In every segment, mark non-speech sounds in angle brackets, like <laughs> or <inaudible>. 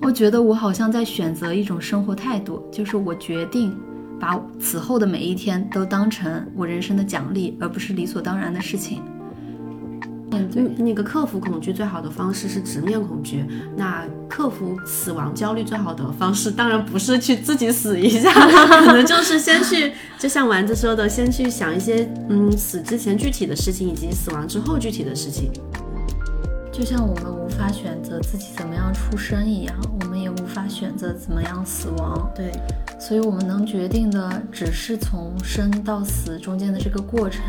我觉得我好像在选择一种生活态度，就是我决定把此后的每一天都当成我人生的奖励，而不是理所当然的事情。嗯，那个克服恐惧最好的方式是直面恐惧。那克服死亡焦虑最好的方式，当然不是去自己死一下，<laughs> 可能就是先去，就像丸子说的，先去想一些，嗯，死之前具体的事情，以及死亡之后具体的事情。就像我们无法选择自己怎么样出生一样，我们也无法选择怎么样死亡。对，所以我们能决定的，只是从生到死中间的这个过程。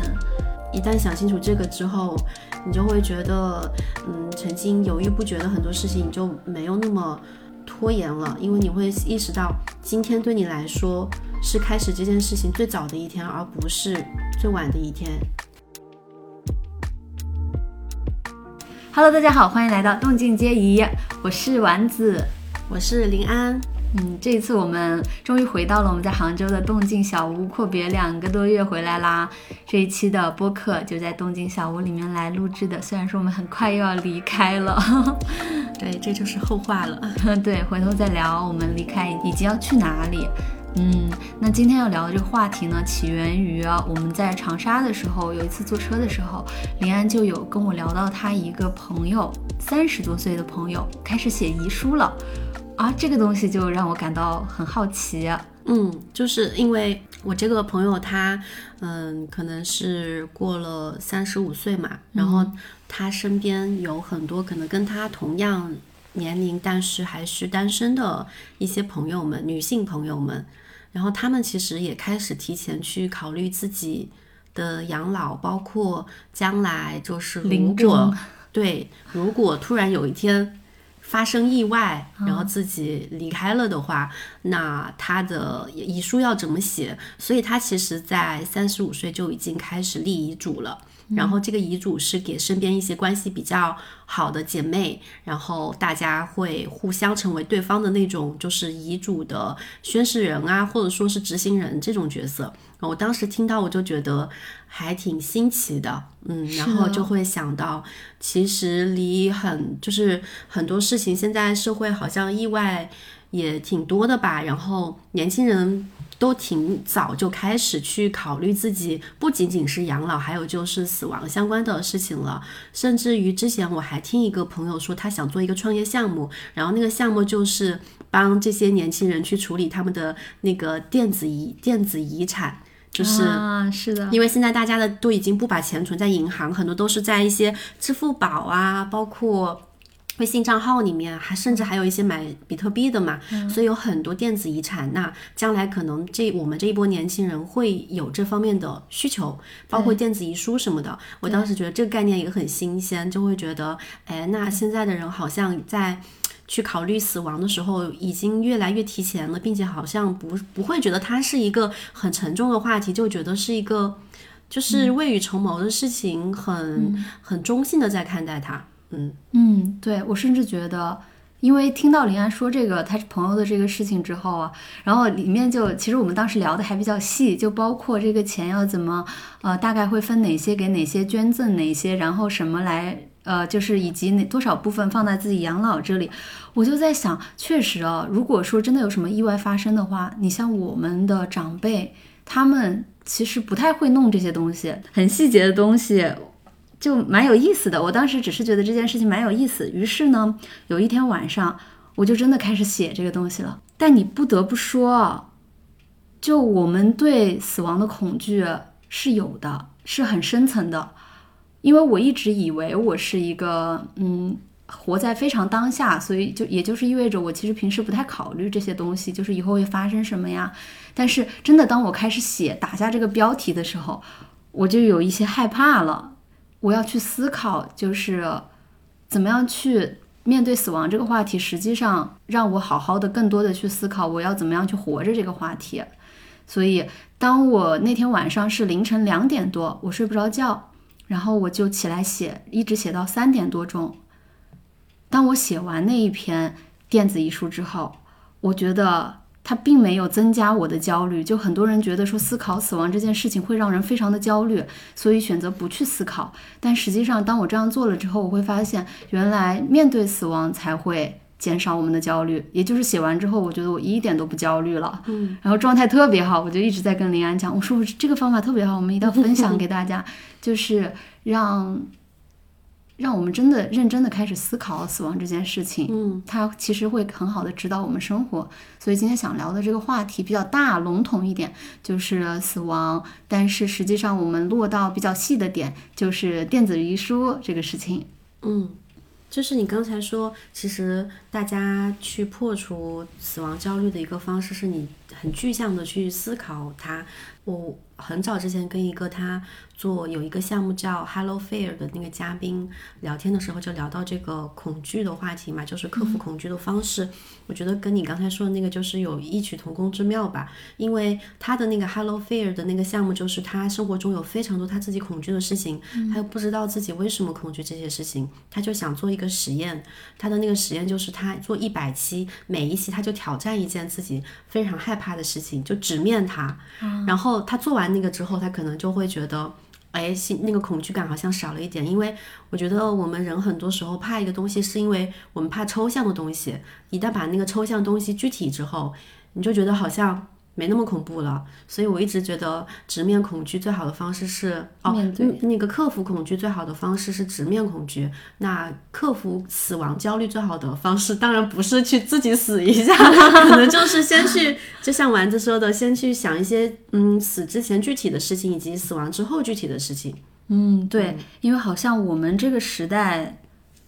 一旦想清楚这个之后，你就会觉得，嗯，曾经犹豫不决的很多事情，你就没有那么拖延了，因为你会意识到，今天对你来说是开始这件事情最早的一天，而不是最晚的一天。Hello，大家好，欢迎来到动静皆宜，我是丸子，我是林安。嗯，这一次我们终于回到了我们在杭州的动静小屋，阔别两个多月回来啦。这一期的播客就在动静小屋里面来录制的，虽然说我们很快又要离开了，<laughs> 对，这就是后话了。<laughs> 对，回头再聊我们离开以及要去哪里。嗯，那今天要聊的这个话题呢，起源于我们在长沙的时候，有一次坐车的时候，林安就有跟我聊到他一个朋友，三十多岁的朋友开始写遗书了。啊，这个东西就让我感到很好奇。嗯，就是因为我这个朋友他，嗯，可能是过了三十五岁嘛，然后他身边有很多可能跟他同样年龄，但是还是单身的一些朋友们，女性朋友们，然后他们其实也开始提前去考虑自己的养老，包括将来就是如果对，如果突然有一天。发生意外，然后自己离开了的话，那他的遗书要怎么写？所以他其实，在三十五岁就已经开始立遗嘱了。然后这个遗嘱是给身边一些关系比较好的姐妹，然后大家会互相成为对方的那种，就是遗嘱的宣誓人啊，或者说是执行人这种角色。我当时听到我就觉得还挺新奇的，嗯，然后就会想到，其实离很就是很多事情，现在社会好像意外也挺多的吧，然后年轻人都挺早就开始去考虑自己不仅仅是养老，还有就是死亡相关的事情了，甚至于之前我还听一个朋友说，他想做一个创业项目，然后那个项目就是帮这些年轻人去处理他们的那个电子遗电子遗产。就是啊，是的，因为现在大家的都已经不把钱存在银行，很多都是在一些支付宝啊，包括微信账号里面，还甚至还有一些买比特币的嘛，所以有很多电子遗产。那将来可能这我们这一波年轻人会有这方面的需求，包括电子遗书什么的。我当时觉得这个概念也很新鲜，就会觉得，哎，那现在的人好像在。去考虑死亡的时候，已经越来越提前了，并且好像不不会觉得它是一个很沉重的话题，就觉得是一个就是未雨绸缪的事情，很很中性的在看待它。嗯嗯，对我甚至觉得，因为听到林安说这个他朋友的这个事情之后啊，然后里面就其实我们当时聊的还比较细，就包括这个钱要怎么呃，大概会分哪些给哪些捐赠哪些，然后什么来。呃，就是以及哪多少部分放在自己养老这里，我就在想，确实啊，如果说真的有什么意外发生的话，你像我们的长辈，他们其实不太会弄这些东西，很细节的东西，就蛮有意思的。我当时只是觉得这件事情蛮有意思，于是呢，有一天晚上，我就真的开始写这个东西了。但你不得不说，就我们对死亡的恐惧是有的，是很深层的。因为我一直以为我是一个嗯，活在非常当下，所以就也就是意味着我其实平时不太考虑这些东西，就是以后会发生什么呀。但是真的，当我开始写打下这个标题的时候，我就有一些害怕了。我要去思考，就是怎么样去面对死亡这个话题，实际上让我好好的、更多的去思考我要怎么样去活着这个话题。所以，当我那天晚上是凌晨两点多，我睡不着觉。然后我就起来写，一直写到三点多钟。当我写完那一篇电子遗书之后，我觉得它并没有增加我的焦虑。就很多人觉得说思考死亡这件事情会让人非常的焦虑，所以选择不去思考。但实际上，当我这样做了之后，我会发现原来面对死亡才会减少我们的焦虑。也就是写完之后，我觉得我一点都不焦虑了，嗯，然后状态特别好，我就一直在跟林安讲，我说我这个方法特别好，我们一定要分享给大家，<laughs> 就是让。让我们真的认真的开始思考死亡这件事情，嗯，它其实会很好的指导我们生活。所以今天想聊的这个话题比较大笼统一点，就是死亡，但是实际上我们落到比较细的点，就是电子遗书这个事情。嗯，就是你刚才说，其实大家去破除死亡焦虑的一个方式，是你很具象的去思考它。我很早之前跟一个他。做有一个项目叫 Hello Fair 的那个嘉宾聊天的时候，就聊到这个恐惧的话题嘛，就是克服恐惧的方式。我觉得跟你刚才说的那个就是有异曲同工之妙吧，因为他的那个 Hello Fair 的那个项目，就是他生活中有非常多他自己恐惧的事情，他又不知道自己为什么恐惧这些事情，他就想做一个实验。他的那个实验就是他做一百期，每一期他就挑战一件自己非常害怕的事情，就直面它。然后他做完那个之后，他可能就会觉得。哎，心那个恐惧感好像少了一点，因为我觉得我们人很多时候怕一个东西，是因为我们怕抽象的东西。一旦把那个抽象东西具体之后，你就觉得好像。没那么恐怖了，所以我一直觉得直面恐惧最好的方式是哦，那个克服恐惧最好的方式是直面恐惧。那克服死亡焦虑最好的方式，当然不是去自己死一下，<laughs> 可能就是先去，就像丸子说的，先去想一些嗯死之前具体的事情，以及死亡之后具体的事情。嗯，对，因为好像我们这个时代，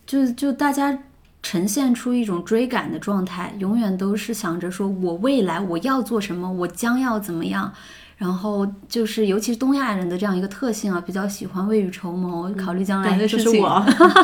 就就大家。呈现出一种追赶的状态，永远都是想着说我未来我要做什么，我将要怎么样。然后就是，尤其是东亚人的这样一个特性啊，比较喜欢未雨绸缪，考虑将来的事情。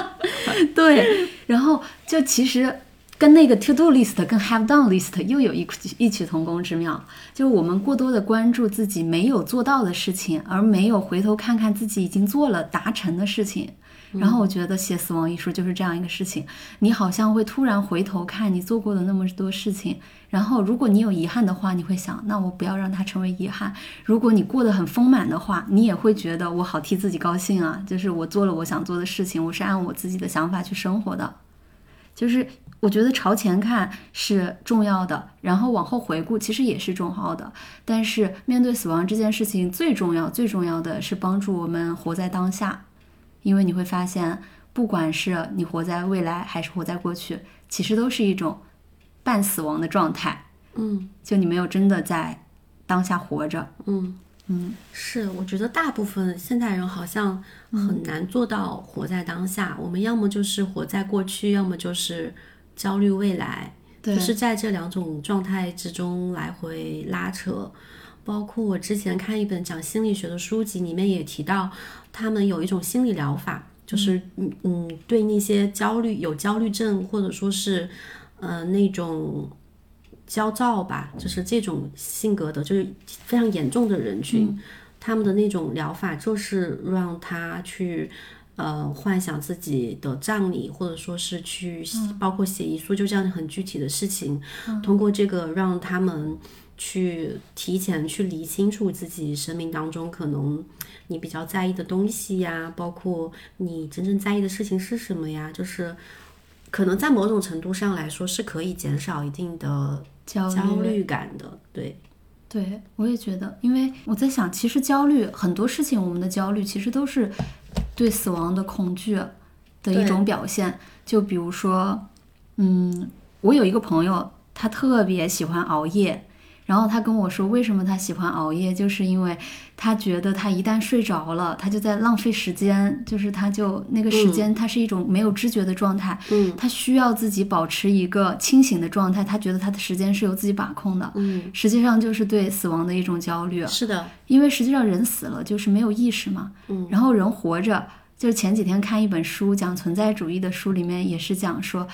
<laughs> 对，然后就其实跟那个 to do list 跟 have done list 又有一异曲同工之妙，就是我们过多的关注自己没有做到的事情，而没有回头看看自己已经做了达成的事情。然后我觉得写死亡遗书就是这样一个事情，你好像会突然回头看你做过的那么多事情，然后如果你有遗憾的话，你会想，那我不要让它成为遗憾；如果你过得很丰满的话，你也会觉得我好替自己高兴啊，<laughs> 就是我做了我想做的事情，我是按我自己的想法去生活的。就是我觉得朝前看是重要的，然后往后回顾其实也是重要的，但是面对死亡这件事情，最重要最重要的是帮助我们活在当下。因为你会发现，不管是你活在未来还是活在过去，其实都是一种半死亡的状态。嗯，就你没有真的在当下活着。嗯嗯，是，我觉得大部分现代人好像很难做到活在当下。我们要么就是活在过去，要么就是焦虑未来，就是在这两种状态之中来回拉扯。包括我之前看一本讲心理学的书籍，里面也提到，他们有一种心理疗法，就是嗯嗯，对那些焦虑、有焦虑症或者说是，呃那种焦躁吧，就是这种性格的，就是非常严重的人群，他们的那种疗法就是让他去，呃，幻想自己的葬礼，或者说是去，包括写遗书，就这样很具体的事情，通过这个让他们。去提前去理清楚自己生命当中可能你比较在意的东西呀，包括你真正在意的事情是什么呀？就是可能在某种程度上来说是可以减少一定的焦虑感的。对，对我也觉得，因为我在想，其实焦虑很多事情，我们的焦虑其实都是对死亡的恐惧的一种表现。就比如说，嗯，我有一个朋友，他特别喜欢熬夜。然后他跟我说，为什么他喜欢熬夜，就是因为他觉得他一旦睡着了，他就在浪费时间，就是他就那个时间，他是一种没有知觉的状态，嗯，他需要自己保持一个清醒的状态，他觉得他的时间是由自己把控的，嗯，实际上就是对死亡的一种焦虑，是的，因为实际上人死了就是没有意识嘛，嗯，然后人活着，就是前几天看一本书讲存在主义的书里面也是讲说，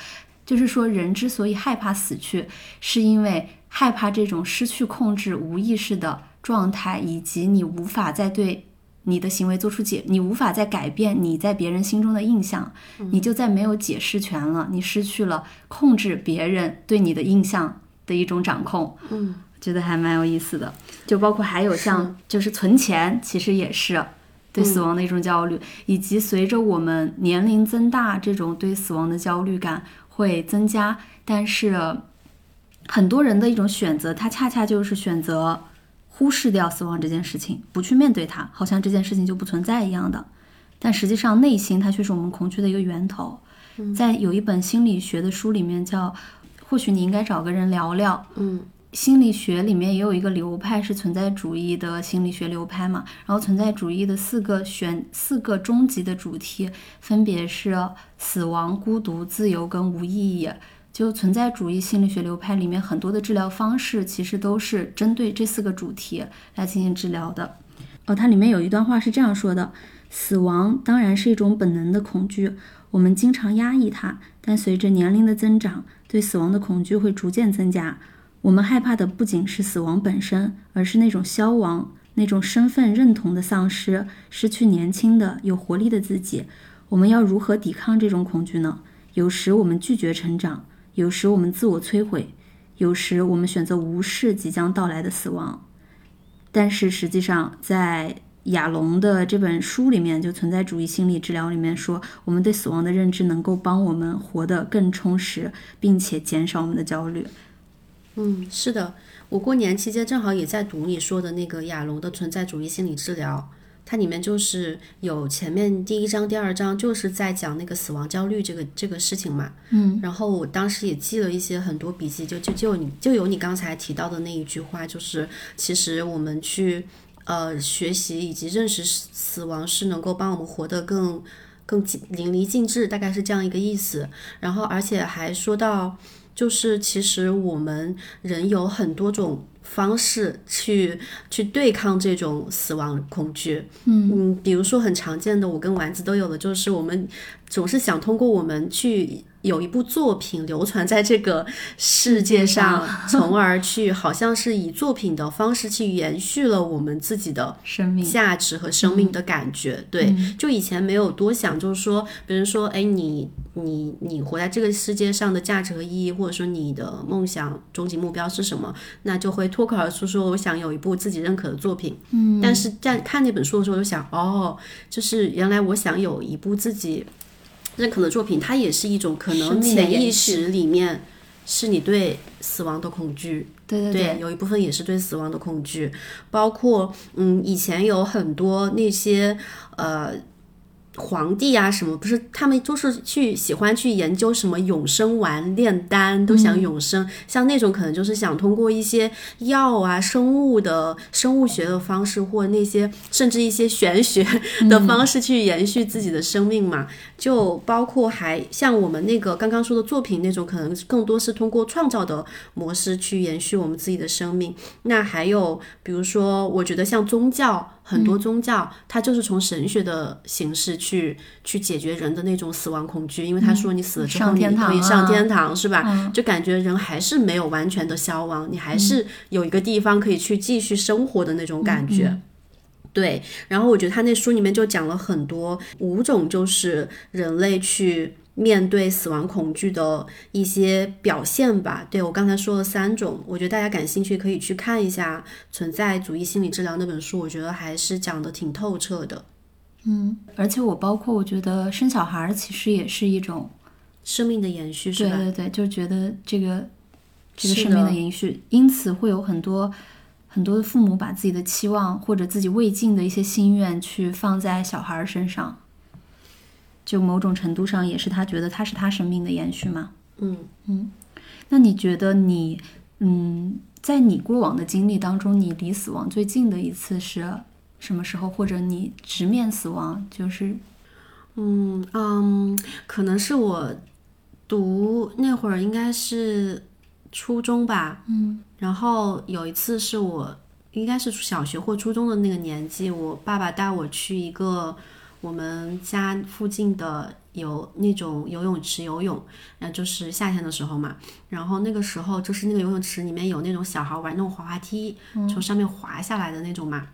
就是说人之所以害怕死去，是因为。害怕这种失去控制、无意识的状态，以及你无法再对你的行为做出解，你无法再改变你在别人心中的印象，你就再没有解释权了，你失去了控制别人对你的印象的一种掌控。嗯，觉得还蛮有意思的。就包括还有像就是存钱，其实也是对死亡的一种焦虑，以及随着我们年龄增大，这种对死亡的焦虑感。会增加，但是很多人的一种选择，他恰恰就是选择忽视掉死亡这件事情，不去面对它，好像这件事情就不存在一样的。但实际上，内心它却是我们恐惧的一个源头。在有一本心理学的书里面叫，或许你应该找个人聊聊。嗯，心理学里面也有一个流派是存在主义的心理学流派嘛，然后存在主义的四个选四个终极的主题分别是死亡、孤独、自由跟无意义。就存在主义心理学流派里面很多的治疗方式其实都是针对这四个主题来进行治疗的。哦，它里面有一段话是这样说的：死亡当然是一种本能的恐惧。我们经常压抑它，但随着年龄的增长，对死亡的恐惧会逐渐增加。我们害怕的不仅是死亡本身，而是那种消亡、那种身份认同的丧失、失去年轻的有活力的自己。我们要如何抵抗这种恐惧呢？有时我们拒绝成长，有时我们自我摧毁，有时我们选择无视即将到来的死亡。但是实际上，在亚龙的这本书里面，就存在主义心理治疗里面说，我们对死亡的认知能够帮我们活得更充实，并且减少我们的焦虑。嗯，是的，我过年期间正好也在读你说的那个亚龙的存在主义心理治疗，它里面就是有前面第一章、第二章就是在讲那个死亡焦虑这个这个事情嘛。嗯，然后我当时也记了一些很多笔记，就就就你就有你刚才提到的那一句话，就是其实我们去。呃，学习以及认识死死亡是能够帮我们活得更更淋漓尽致，大概是这样一个意思。然后，而且还说到，就是其实我们人有很多种方式去去对抗这种死亡恐惧。嗯嗯，比如说很常见的，我跟丸子都有的，就是我们总是想通过我们去。有一部作品流传在这个世界上，<laughs> 从而去好像是以作品的方式去延续了我们自己的生命价值和生命的感觉。对，就以前没有多想，就是说，别人说，哎，你你你活在这个世界上的价值和意义，或者说你的梦想终极目标是什么，那就会脱口而出说，我想有一部自己认可的作品。嗯，但是在看那本书的时候，就想，哦，就是原来我想有一部自己。认可的作品，它也是一种可能潜意识里面是你对死亡的恐惧，对对对，有一部分也是对死亡的恐惧，包括嗯，以前有很多那些呃。皇帝啊，什么不是？他们就是去喜欢去研究什么永生丸、炼丹，都想永生。像那种可能就是想通过一些药啊、生物的生物学的方式，或那些甚至一些玄学的方式去延续自己的生命嘛。就包括还像我们那个刚刚说的作品那种，可能更多是通过创造的模式去延续我们自己的生命。那还有比如说，我觉得像宗教。很多宗教，它就是从神学的形式去去解决人的那种死亡恐惧，因为他说你死了之后你可以上天堂，是吧？就感觉人还是没有完全的消亡，你还是有一个地方可以去继续生活的那种感觉。对，然后我觉得他那书里面就讲了很多五种，就是人类去。面对死亡恐惧的一些表现吧，对我刚才说了三种，我觉得大家感兴趣可以去看一下《存在主义心理治疗》那本书，我觉得还是讲的挺透彻的。嗯，而且我包括我觉得生小孩其实也是一种生命的延续，是吧？对对对，就觉得这个这个生命的延续，因此会有很多很多的父母把自己的期望或者自己未尽的一些心愿去放在小孩身上。就某种程度上，也是他觉得他是他生命的延续嘛。嗯嗯，那你觉得你嗯，在你过往的经历当中，你离死亡最近的一次是什么时候？或者你直面死亡，就是嗯嗯，可能是我读那会儿应该是初中吧。嗯，然后有一次是我应该是小学或初中的那个年纪，我爸爸带我去一个。我们家附近的有那种游泳池游泳，那就是夏天的时候嘛。然后那个时候就是那个游泳池里面有那种小孩玩那种滑滑梯，从上面滑下来的那种嘛。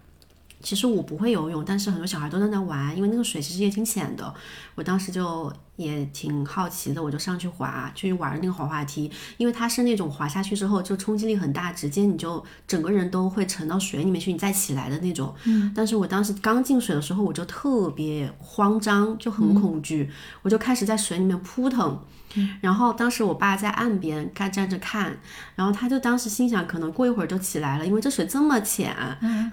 其实我不会游泳，但是很多小孩都在那玩，因为那个水其实也挺浅的。我当时就也挺好奇的，我就上去滑，去玩那个滑滑梯，因为它是那种滑下去之后就冲击力很大，直接你就整个人都会沉到水里面去，你再起来的那种。嗯，但是我当时刚进水的时候，我就特别慌张，就很恐惧，我就开始在水里面扑腾。然后当时我爸在岸边看站着看，然后他就当时心想，可能过一会儿就起来了，因为这水这么浅，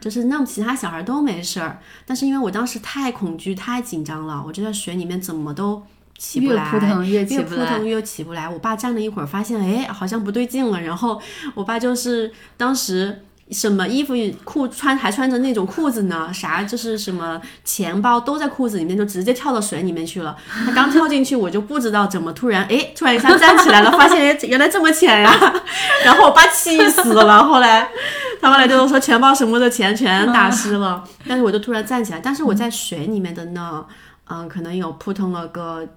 就是那么其他小孩都没事儿，但是因为我当时太恐惧、太紧张了，我就在水里面怎么都起不来，越扑腾越越起不来。扑腾越起不来。我爸站了一会儿，发现哎好像不对劲了，然后我爸就是当时。什么衣服裤穿还穿着那种裤子呢？啥就是什么钱包都在裤子里面，就直接跳到水里面去了。<laughs> 他刚跳进去，我就不知道怎么突然哎，突然一下站起来了，发现哎原来这么浅呀。<laughs> 然后我爸气死了，后来他后来就说钱包什么的钱全打湿了。<laughs> 但是我就突然站起来，但是我在水里面的那嗯，可能有扑腾了个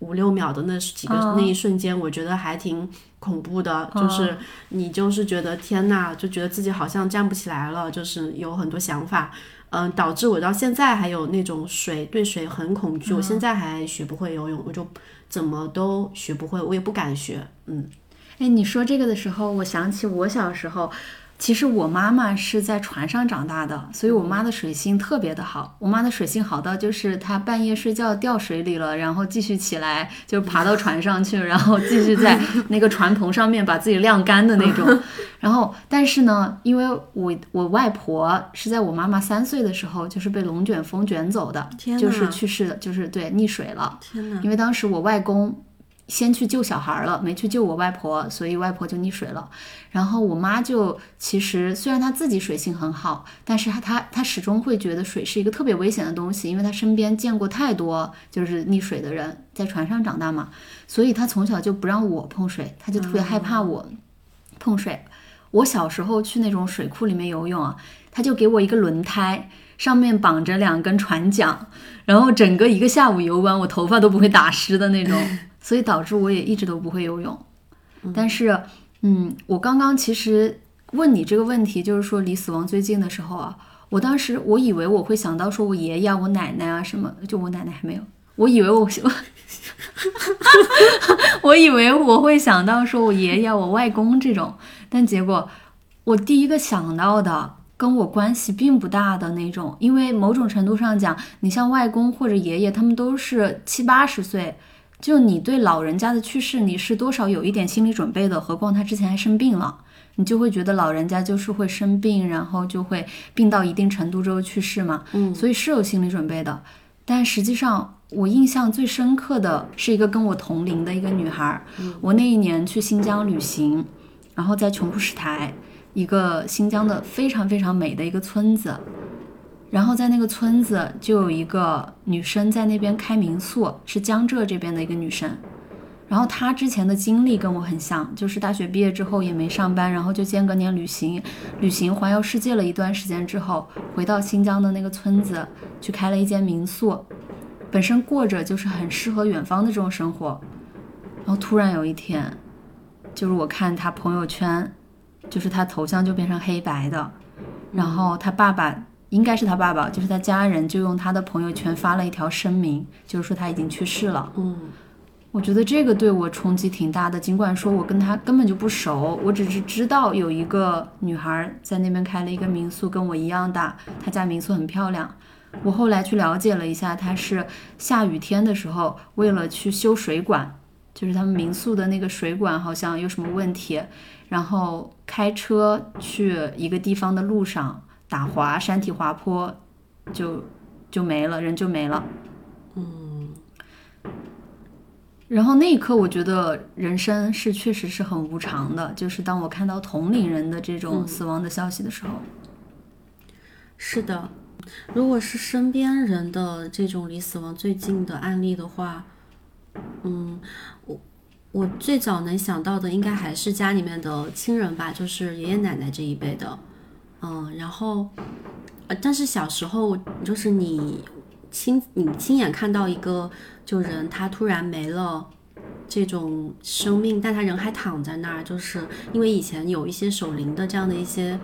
五六秒的那几个那一瞬间，我觉得还挺。恐怖的，就是你就是觉得天呐，就觉得自己好像站不起来了，就是有很多想法，嗯，导致我到现在还有那种水对水很恐惧，我现在还学不会游泳，我就怎么都学不会，我也不敢学，嗯。哎，你说这个的时候，我想起我小时候。其实我妈妈是在船上长大的，所以我妈的水性特别的好。我妈的水性好到就是她半夜睡觉掉水里了，然后继续起来就爬到船上去，然后继续在那个船棚上面把自己晾干的那种。<laughs> 然后，但是呢，因为我我外婆是在我妈妈三岁的时候就是被龙卷风卷走的，就是去世的，就是对溺水了。天呐，因为当时我外公。先去救小孩了，没去救我外婆，所以外婆就溺水了。然后我妈就其实虽然她自己水性很好，但是她她她始终会觉得水是一个特别危险的东西，因为她身边见过太多就是溺水的人，在船上长大嘛，所以她从小就不让我碰水，她就特别害怕我碰水。我小时候去那种水库里面游泳啊，她就给我一个轮胎，上面绑着两根船桨，然后整个一个下午游完，我头发都不会打湿的那种。所以导致我也一直都不会游泳，但是，嗯，我刚刚其实问你这个问题，就是说离死亡最近的时候啊，我当时我以为我会想到说我爷爷、我奶奶啊什么，就我奶奶还没有，我以为我，<laughs> <laughs> 我以为我会想到说我爷爷、我外公这种，但结果我第一个想到的跟我关系并不大的那种，因为某种程度上讲，你像外公或者爷爷，他们都是七八十岁。就你对老人家的去世，你是多少有一点心理准备的？何况他之前还生病了，你就会觉得老人家就是会生病，然后就会病到一定程度之后去世嘛。嗯，所以是有心理准备的。但实际上，我印象最深刻的是一个跟我同龄的一个女孩。我那一年去新疆旅行，然后在琼库什台，一个新疆的非常非常美的一个村子。然后在那个村子就有一个女生在那边开民宿，是江浙这边的一个女生。然后她之前的经历跟我很像，就是大学毕业之后也没上班，然后就间隔年旅行，旅行环游世界了一段时间之后，回到新疆的那个村子去开了一间民宿，本身过着就是很适合远方的这种生活。然后突然有一天，就是我看她朋友圈，就是她头像就变成黑白的，然后她爸爸。应该是他爸爸，就是他家人，就用他的朋友圈发了一条声明，就是说他已经去世了。嗯，我觉得这个对我冲击挺大的。尽管说我跟他根本就不熟，我只是知道有一个女孩在那边开了一个民宿，跟我一样大，她家民宿很漂亮。我后来去了解了一下，她是下雨天的时候，为了去修水管，就是他们民宿的那个水管好像有什么问题，然后开车去一个地方的路上。打滑，山体滑坡，就就没了，人就没了。嗯。然后那一刻，我觉得人生是确实是很无常的。就是当我看到同龄人的这种死亡的消息的时候，是的。如果是身边人的这种离死亡最近的案例的话，嗯，我我最早能想到的应该还是家里面的亲人吧，就是爷爷奶奶这一辈的。嗯，然后，呃，但是小时候就是你亲你亲眼看到一个就人他突然没了这种生命，但他人还躺在那儿，就是因为以前有一些守灵的这样的一些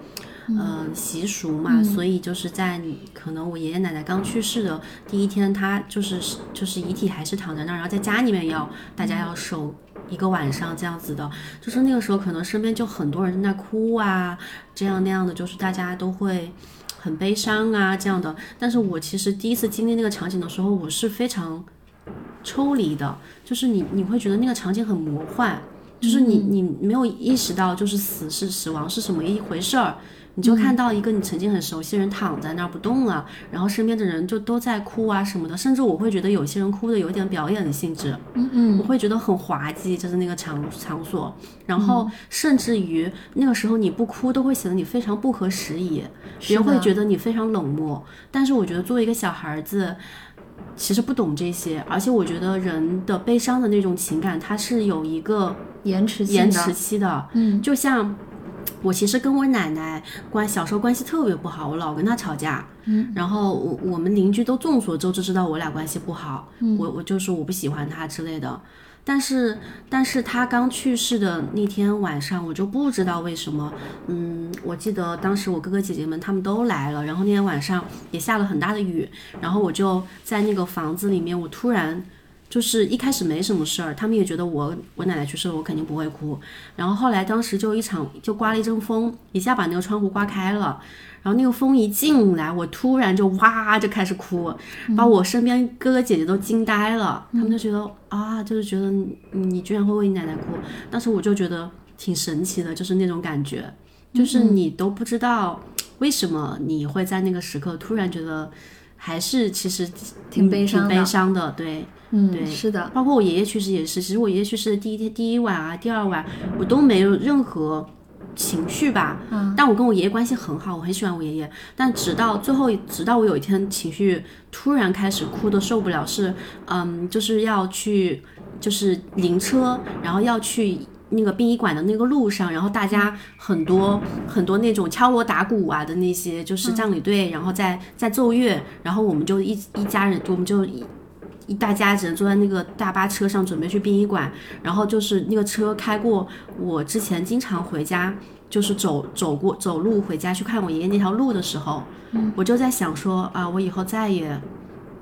呃习俗嘛，所以就是在可能我爷爷奶奶刚去世的第一天，他就是就是遗体还是躺在那儿，然后在家里面要大家要守一个晚上这样子的，就是那个时候可能身边就很多人在那哭啊，这样那样的，就是大家都会很悲伤啊这样的。但是我其实第一次经历那个场景的时候，我是非常抽离的，就是你你会觉得那个场景很魔幻。就是你，你没有意识到，就是死是死亡是什么一回事儿，你就看到一个你曾经很熟悉的人躺在那儿不动了，然后身边的人就都在哭啊什么的，甚至我会觉得有些人哭的有点表演的性质，嗯嗯，我会觉得很滑稽，就是那个场场所，然后甚至于那个时候你不哭都会显得你非常不合时宜，别人会觉得你非常冷漠，但是我觉得作为一个小孩子。其实不懂这些，而且我觉得人的悲伤的那种情感，它是有一个延迟延迟期的。嗯，就像我其实跟我奶奶关小时候关系特别不好，我老跟她吵架。嗯，然后我我们邻居都众所周知，知道我俩关系不好。嗯，我我就说我不喜欢她之类的。但是，但是他刚去世的那天晚上，我就不知道为什么，嗯，我记得当时我哥哥姐姐们他们都来了，然后那天晚上也下了很大的雨，然后我就在那个房子里面，我突然就是一开始没什么事儿，他们也觉得我我奶奶去世了，我肯定不会哭，然后后来当时就一场就刮了一阵风，一下把那个窗户刮开了。然后那个风一进来，我突然就哇就开始哭，把我身边哥哥姐姐都惊呆了。他们就觉得啊，就是觉得你居然会为你奶奶哭。当时我就觉得挺神奇的，就是那种感觉，就是你都不知道为什么你会在那个时刻突然觉得还是其实挺悲伤悲伤的。对，嗯，对，是的。包括我爷爷去世也是，其实我爷爷去世的第一天第一晚啊，第二晚我都没有任何。情绪吧，嗯，但我跟我爷爷关系很好，我很喜欢我爷爷。但直到最后，直到我有一天情绪突然开始哭的受不了，是，嗯，就是要去，就是灵车，然后要去那个殡仪馆的那个路上，然后大家很多很多那种敲锣打鼓啊的那些，就是葬礼队，然后在在奏乐，然后我们就一一家人，我们就一。一大家子人坐在那个大巴车上，准备去殡仪馆。然后就是那个车开过我之前经常回家，就是走走过走路回家去看我爷爷那条路的时候，我就在想说啊，我以后再也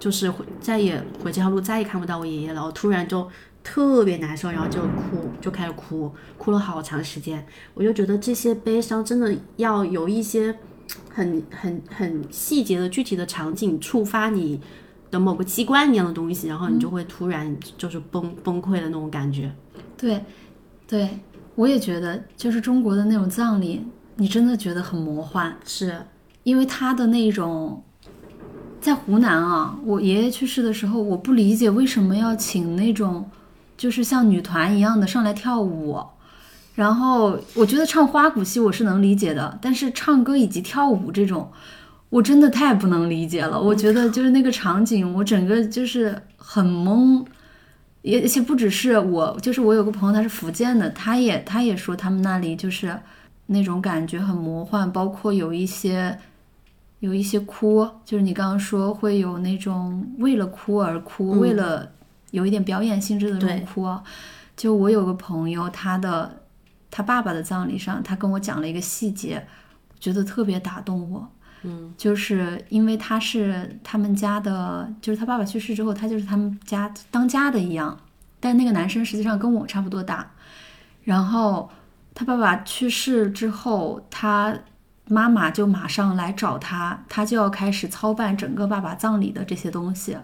就是回再也回这条路再也看不到我爷爷了。我突然就特别难受，然后就哭，就开始哭，哭了好长时间。我就觉得这些悲伤真的要有一些很很很细节的具体的场景触发你。的某个机关一样的东西，然后你就会突然就是崩崩溃的那种感觉。对，对我也觉得，就是中国的那种葬礼，你真的觉得很魔幻。是因为他的那种，在湖南啊，我爷爷去世的时候，我不理解为什么要请那种，就是像女团一样的上来跳舞。然后我觉得唱花鼓戏我是能理解的，但是唱歌以及跳舞这种。我真的太不能理解了，我觉得就是那个场景，我整个就是很懵，也而且不只是我，就是我有个朋友他是福建的，他也他也说他们那里就是那种感觉很魔幻，包括有一些有一些哭，就是你刚刚说会有那种为了哭而哭，为了有一点表演性质的这种哭。就我有个朋友，他的他爸爸的葬礼上，他跟我讲了一个细节，觉得特别打动我。嗯，就是因为他是他们家的，就是他爸爸去世之后，他就是他们家当家的一样。但那个男生实际上跟我差不多大。然后他爸爸去世之后，他妈妈就马上来找他，他就要开始操办整个爸爸葬礼的这些东西。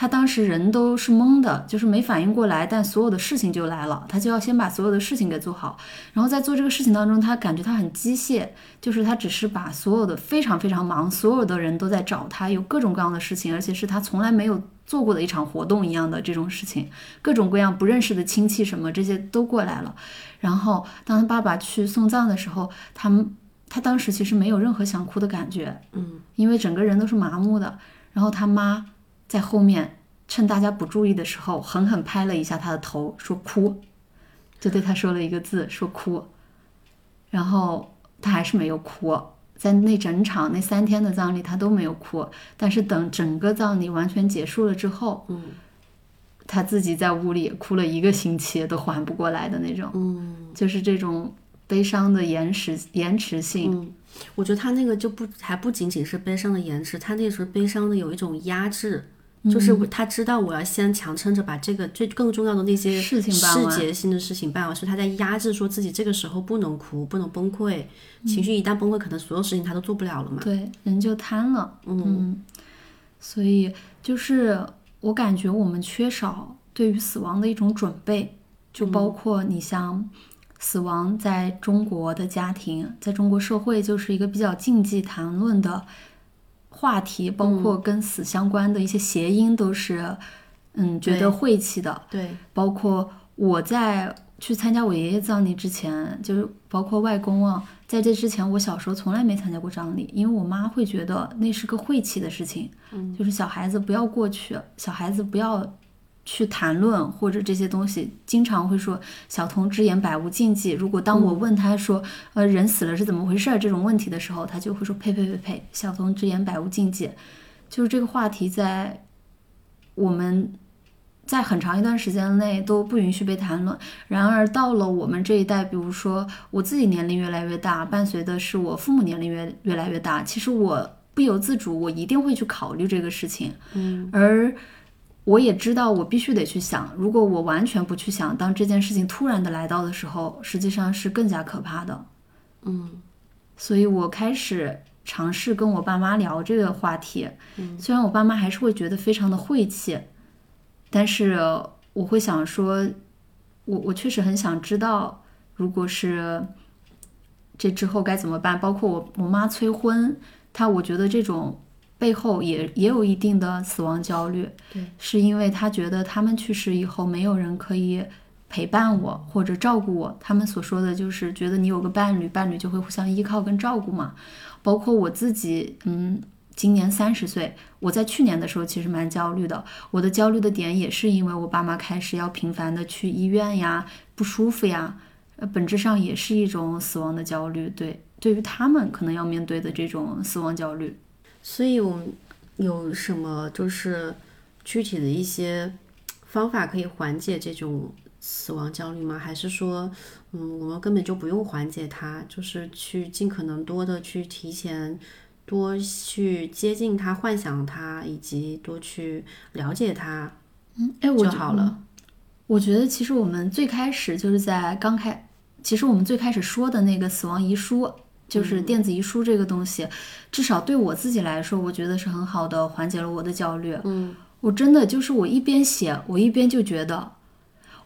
他当时人都是懵的，就是没反应过来，但所有的事情就来了，他就要先把所有的事情给做好。然后在做这个事情当中，他感觉他很机械，就是他只是把所有的非常非常忙，所有的人都在找他，有各种各样的事情，而且是他从来没有做过的一场活动一样的这种事情，各种各样不认识的亲戚什么这些都过来了。然后当他爸爸去送葬的时候，他们他当时其实没有任何想哭的感觉，嗯，因为整个人都是麻木的。然后他妈。在后面趁大家不注意的时候，狠狠拍了一下他的头，说哭，就对他说了一个字，说哭。然后他还是没有哭，在那整场那三天的葬礼，他都没有哭。但是等整个葬礼完全结束了之后，嗯，他自己在屋里哭了一个星期都缓不过来的那种，嗯，就是这种悲伤的延迟延迟性。嗯，我觉得他那个就不还不仅仅是悲伤的延迟，他那时候悲伤的有一种压制。就是他知道我要先强撑着把这个最更重要的那些事情世办完节性的事情办完，所以他在压制，说自己这个时候不能哭，不能崩溃，情绪一旦崩溃，可能所有事情他都做不了了嘛。对，人就瘫了。嗯，所以就是我感觉我们缺少对于死亡的一种准备，就包括你像死亡在中国的家庭，在中国社会就是一个比较禁忌谈论的话题，包括跟死相关的一些谐音都是，嗯，觉得晦气的。对，包括我在去参加我爷爷葬礼之前，就是包括外公啊，在这之前，我小时候从来没参加过葬礼，因为我妈会觉得那是个晦气的事情，嗯。就是小孩子不要过去，小孩子不要去谈论或者这些东西，经常会说小童之言百无禁忌。如果当我问他说，呃，人死了是怎么回事儿这种问题的时候，他就会说呸呸呸呸，小童之言百无禁忌。就是这个话题在我们在很长一段时间内都不允许被谈论。然而到了我们这一代，比如说我自己年龄越来越大，伴随的是我父母年龄越越来越大，其实我不由自主，我一定会去考虑这个事情。嗯，而我也知道，我必须得去想。如果我完全不去想，当这件事情突然的来到的时候，实际上是更加可怕的。嗯所以我开始尝试跟我爸妈聊这个话题。虽然我爸妈还是会觉得非常的晦气，但是我会想说，我我确实很想知道，如果是这之后该怎么办。包括我我妈催婚，她我觉得这种背后也也有一定的死亡焦虑，对，是因为他觉得他们去世以后没有人可以陪伴我或者照顾我。他们所说的就是觉得你有个伴侣，伴侣就会互相依靠跟照顾嘛。包括我自己，嗯，今年三十岁，我在去年的时候其实蛮焦虑的。我的焦虑的点也是因为我爸妈开始要频繁的去医院呀，不舒服呀，呃，本质上也是一种死亡的焦虑。对，对于他们可能要面对的这种死亡焦虑，所以我们有什么就是具体的一些方法可以缓解这种死亡焦虑吗？还是说，嗯，我们根本就不用缓解它，就是去尽可能多的去提前多去接近它、幻想它，以及多去了解它哎，我就好了。我觉得其实我们最开始就是在刚开，其实我们最开始说的那个死亡遗书，就是电子遗书这个东西，至少对我自己来说，我觉得是很好的缓解了我的焦虑。嗯，我真的就是我一边写，我一边就觉得，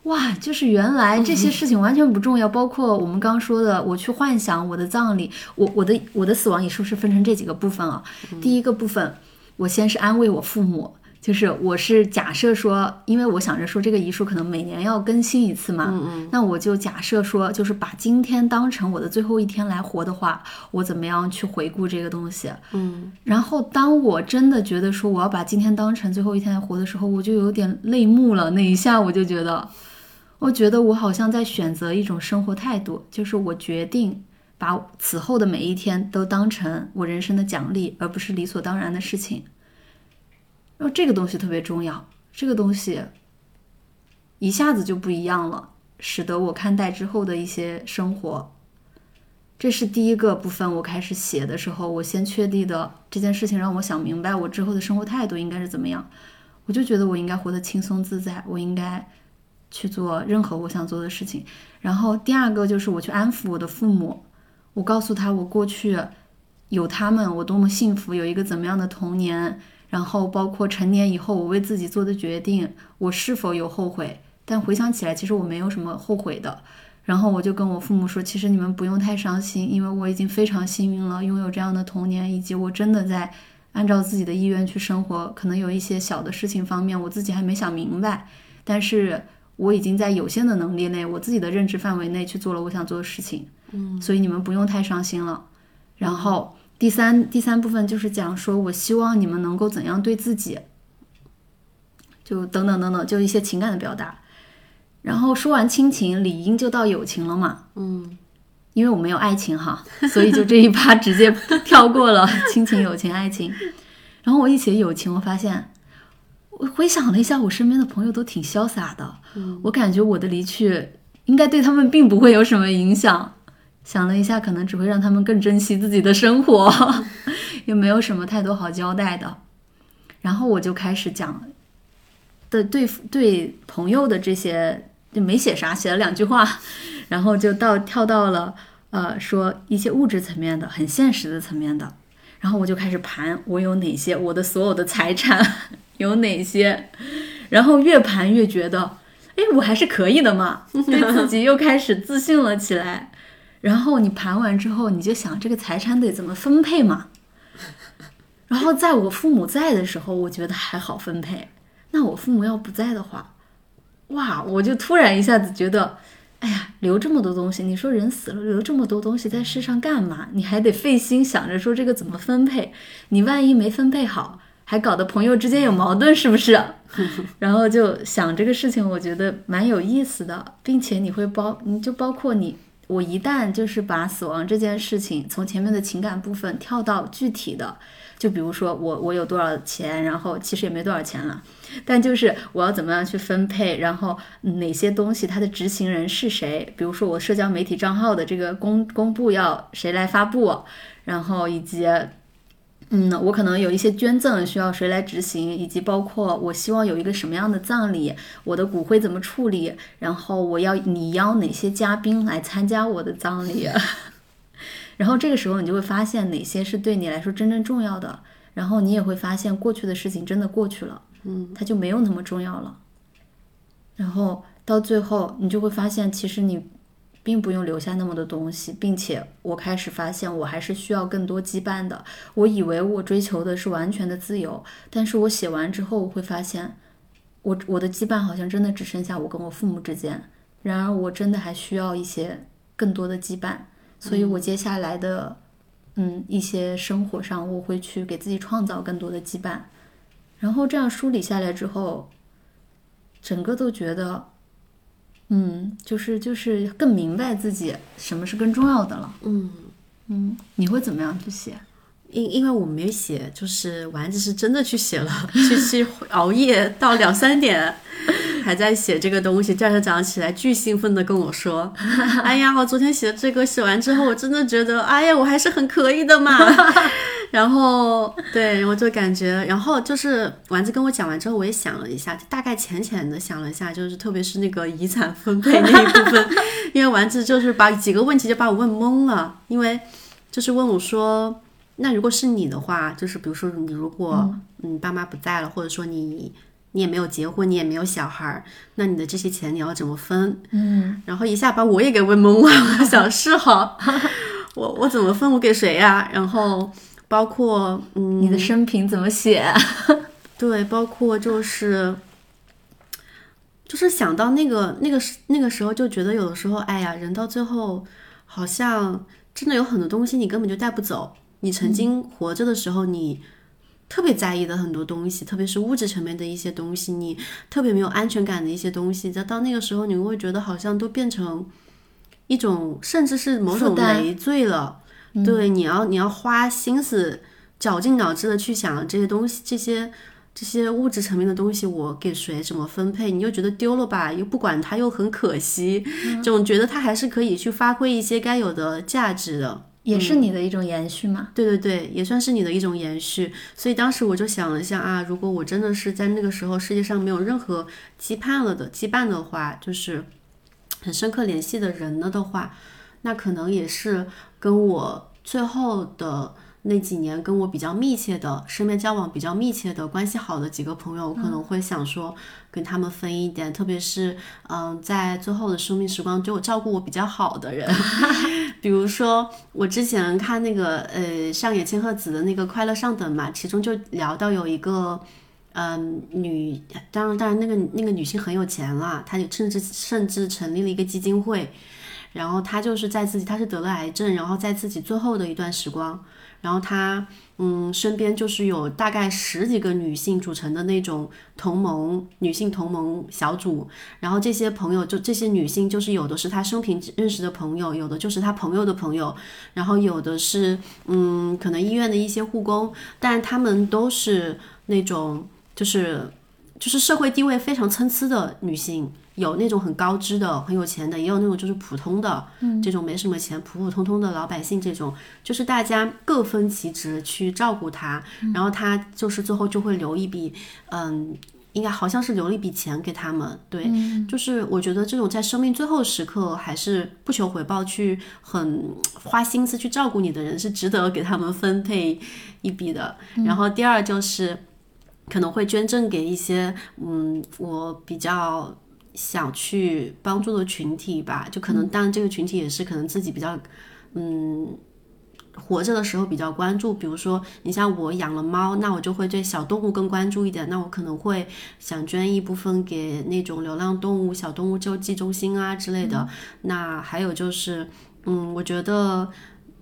哇，就是原来这些事情完全不重要，包括我们刚说的，我去幻想我的葬礼，我我的我的死亡也是不是分成这几个部分啊。第一个部分，我先是安慰我父母。就是我是假设说，因为我想着说这个遗书可能每年要更新一次嘛，嗯嗯那我就假设说，就是把今天当成我的最后一天来活的话，我怎么样去回顾这个东西？嗯然后当我真的觉得说我要把今天当成最后一天来活的时候，我就有点泪目了。那一下我就觉得，我觉得我好像在选择一种生活态度，就是我决定把此后的每一天都当成我人生的奖励，而不是理所当然的事情。然后这个东西特别重要，这个东西一下子就不一样了，使得我看待之后的一些生活。这是第一个部分，我开始写的时候，我先确定的这件事情让我想明白我之后的生活态度应该是怎么样。我就觉得我应该活得轻松自在，我应该去做任何我想做的事情。然后第二个就是我去安抚我的父母，我告诉他我过去有他们，我多么幸福，有一个怎么样的童年。然后包括成年以后我为自己做的决定，我是否有后悔？但回想起来，其实我没有什么后悔的。然后我就跟我父母说，其实你们不用太伤心，因为我已经非常幸运了，拥有这样的童年，以及我真的在按照自己的意愿去生活。可能有一些小的事情方面，我自己还没想明白，但是我已经在有限的能力内，我自己的认知范围内去做了我想做的事情。嗯，所以你们不用太伤心了。然后第三第三部分就是讲说，我希望你们能够怎样对自己，就等等等等，就一些情感的表达。然后说完亲情，理应就到友情了嘛。嗯因为我没有爱情哈，所以就这一趴直接跳过了亲情、友情、爱情。然后我一写友情，我发现，我回想了一下，我身边的朋友都挺潇洒的。我感觉我的离去应该对他们并不会有什么影响，想了一下，可能只会让他们更珍惜自己的生活，<laughs> 也没有什么太多好交代的。然后我就开始讲的对对朋友的这些，就没写啥，写了两句话，然后就到跳到了呃说一些物质层面的、很现实的层面的。然后我就开始盘我有哪些，我的所有的财产 <laughs> 有哪些，然后越盘越觉得，哎，我还是可以的嘛，对自己又开始自信了起来。然后你盘完之后，你就想这个财产得怎么分配嘛。<laughs> 然后在我父母在的时候，我觉得还好分配。那我父母要不在的话，哇，我就突然一下子觉得，哎呀，留这么多东西，你说人死了留这么多东西在世上干嘛？你还得费心想着说这个怎么分配，你万一没分配好，还搞得朋友之间有矛盾，是不是？<laughs> 然后就想这个事情，我觉得蛮有意思的，并且你会包，你就包括你。我一旦就是把死亡这件事情从前面的情感部分跳到具体的，就比如说我我有多少钱，然后其实也没多少钱了，但就是我要怎么样去分配，然后哪些东西它的执行人是谁，比如说我社交媒体账号的这个公公布要谁来发布，然后以及。嗯，我可能有一些捐赠需要谁来执行，以及包括我希望有一个什么样的葬礼，我的骨灰怎么处理，然后我要你邀哪些嘉宾来参加我的葬礼，<laughs> 然后这个时候你就会发现哪些是对你来说真正重要的，然后你也会发现过去的事情真的过去了，嗯，它就没有那么重要了，然后到最后你就会发现其实你。并不用留下那么多东西，并且我开始发现我还是需要更多羁绊的。我以为我追求的是完全的自由，但是我写完之后我会发现，我我的羁绊好像真的只剩下我跟我父母之间。然而我真的还需要一些更多的羁绊，所以我接下来的，嗯，一些生活上我会去给自己创造更多的羁绊。然后这样梳理下来之后，整个都觉得。嗯，就是就是更明白自己什么是更重要的了。嗯嗯，你会怎么样去写？因因为我没写，就是丸子是真的去写了，去去熬夜到两三点，还在写这个东西。第二天早上起来，巨兴奋的跟我说：“哎呀，我昨天写的这个写完之后，我真的觉得，哎呀，我还是很可以的嘛。”然后，对，我就感觉，然后就是丸子跟我讲完之后，我也想了一下，大概浅浅的想了一下，就是特别是那个遗产分配那一部分，<laughs> 因为丸子就是把几个问题就把我问懵了，因为就是问我说，那如果是你的话，就是比如说你如果嗯爸妈不在了，或者说你你也没有结婚，你也没有小孩儿，那你的这些钱你要怎么分？嗯，然后一下把我也给问懵了，我想是哈，<laughs> 我我怎么分，我给谁呀？然后。包括嗯，你的生平怎么写？<laughs> 对，包括就是，就是想到那个那个时那个时候，就觉得有的时候，哎呀，人到最后，好像真的有很多东西你根本就带不走。你曾经活着的时候，你特别在意的很多东西，特别是物质层面的一些东西，你特别没有安全感的一些东西，在到那个时候，你会觉得好像都变成一种，甚至是某种累赘了。对，你要你要花心思、绞尽脑汁的去想这些东西，这些这些物质层面的东西，我给谁怎么分配？你又觉得丢了吧，又不管它，又很可惜，<laughs> 总觉得它还是可以去发挥一些该有的价值的，也是你的一种延续嘛？对对对，也算是你的一种延续。所以当时我就想了一下啊，如果我真的是在那个时候世界上没有任何羁绊了的羁绊的话，就是很深刻联系的人了的话。那可能也是跟我最后的那几年跟我比较密切的身边交往比较密切的关系好的几个朋友，我可能会想说跟他们分一点，特别是嗯，在最后的生命时光就照顾我比较好的人，<laughs> 比如说我之前看那个呃上野千鹤子的那个快乐上等嘛，其中就聊到有一个嗯女，当然当然那个那个女性很有钱了，她就甚至甚至成立了一个基金会。然后他就是在自己，他是得了癌症，然后在自己最后的一段时光，然后他嗯身边就是有大概十几个女性组成的那种同盟女性同盟小组，然后这些朋友就这些女性就是有的是他生平认识的朋友，有的就是他朋友的朋友，然后有的是嗯可能医院的一些护工，但他们都是那种就是就是社会地位非常参差的女性。有那种很高知的、很有钱的，也有那种就是普通的，这种没什么钱、普普通通的老百姓，这种就是大家各分其职去照顾他，然后他就是最后就会留一笔，嗯。应该好像是留了一笔钱给他们，对，就是我觉得这种在生命最后时刻还是不求回报去很花心思去照顾你的人是值得给他们分配一笔的。然后第二就是可能会捐赠给一些嗯我比较想去帮助的群体吧，就可能当然这个群体也是可能自己比较嗯。活着的时候比较关注，比如说你像我养了猫，那我就会对小动物更关注一点。那我可能会想捐一部分给那种流浪动物、小动物救济中心啊之类的。那还有就是，嗯，我觉得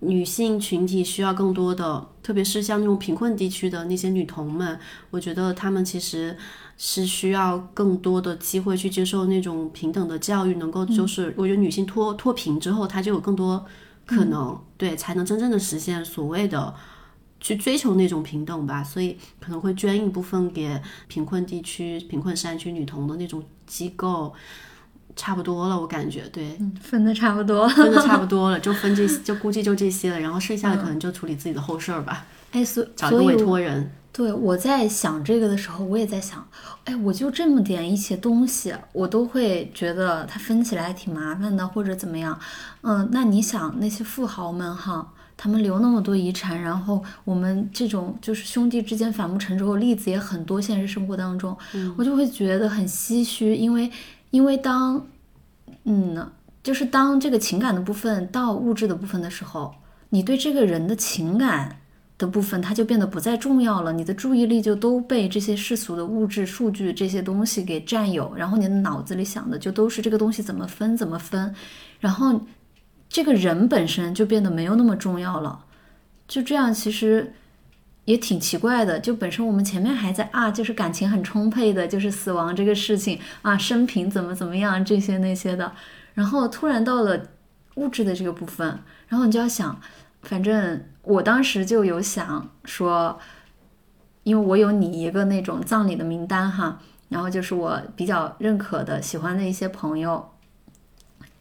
女性群体需要更多的，特别是像那种贫困地区的那些女童们，我觉得她们其实是需要更多的机会去接受那种平等的教育，能够就是我觉得女性脱脱贫之后，她就有更多。可能对才能真正的实现所谓的去追求那种平等吧，所以可能会捐一部分给贫困地区、贫困山区女童的那种机构，差不多了，我感觉对，分的差不多，分的差不多了，<laughs> 就分这就估计就这些了，然后剩下的可能就处理自己的后事儿吧。哎，所找个委托人。对，我在想这个的时候，我也在想，哎，我就这么点一些东西，我都会觉得它分起来挺麻烦的，或者怎么样。嗯，那你想那些富豪们哈，他们留那么多遗产，然后我们这种就是兄弟之间反目成仇的例子也很多，现实生活当中，我就会觉得很唏嘘，因为因为当，嗯，就是当这个情感的部分到物质的部分的时候，你对这个人的情感。的部分，它就变得不再重要了。你的注意力就都被这些世俗的物质、数据这些东西给占有，然后你的脑子里想的就都是这个东西怎么分，怎么分，然后这个人本身就变得没有那么重要了。就这样，其实也挺奇怪的。就本身我们前面还在啊，就是感情很充沛的，就是死亡这个事情啊，生平怎么怎么样这些那些的，然后突然到了物质的这个部分，然后你就要想。反正我当时就有想说，因为我有你一个那种葬礼的名单哈，然后就是我比较认可的、喜欢的一些朋友，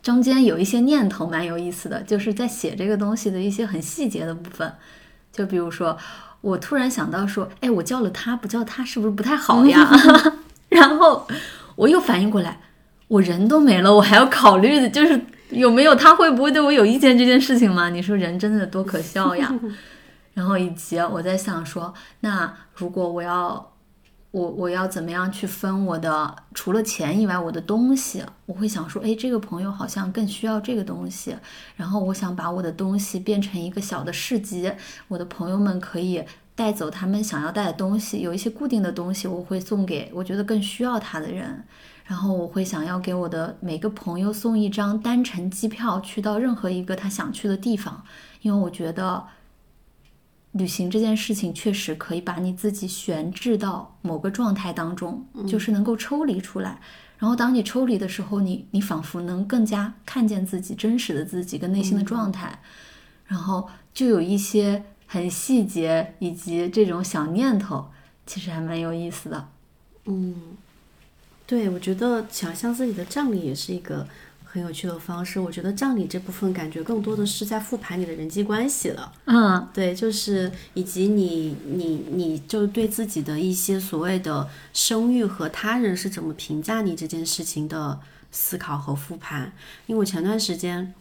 中间有一些念头蛮有意思的，就是在写这个东西的一些很细节的部分，就比如说我突然想到说，哎，我叫了他不叫他是不是不太好呀？<laughs> 然后我又反应过来，我人都没了，我还要考虑的就是。有没有他会不会对我有意见这件事情吗？你说人真的多可笑呀！<laughs> 然后以及我在想说，那如果我要我我要怎么样去分我的除了钱以外我的东西？我会想说，哎，这个朋友好像更需要这个东西，然后我想把我的东西变成一个小的市集，我的朋友们可以带走他们想要带的东西，有一些固定的东西我会送给我觉得更需要它的人。然后我会想要给我的每个朋友送一张单程机票，去到任何一个他想去的地方，因为我觉得旅行这件事情确实可以把你自己悬置到某个状态当中，就是能够抽离出来。然后当你抽离的时候，你你仿佛能更加看见自己真实的自己跟内心的状态，然后就有一些很细节以及这种小念头，其实还蛮有意思的。嗯。对，我觉得想象自己的葬礼也是一个很有趣的方式。我觉得葬礼这部分感觉更多的是在复盘你的人际关系了。嗯，对，就是以及你你你就对自己的一些所谓的声誉和他人是怎么评价你这件事情的思考和复盘。因为我前段时间。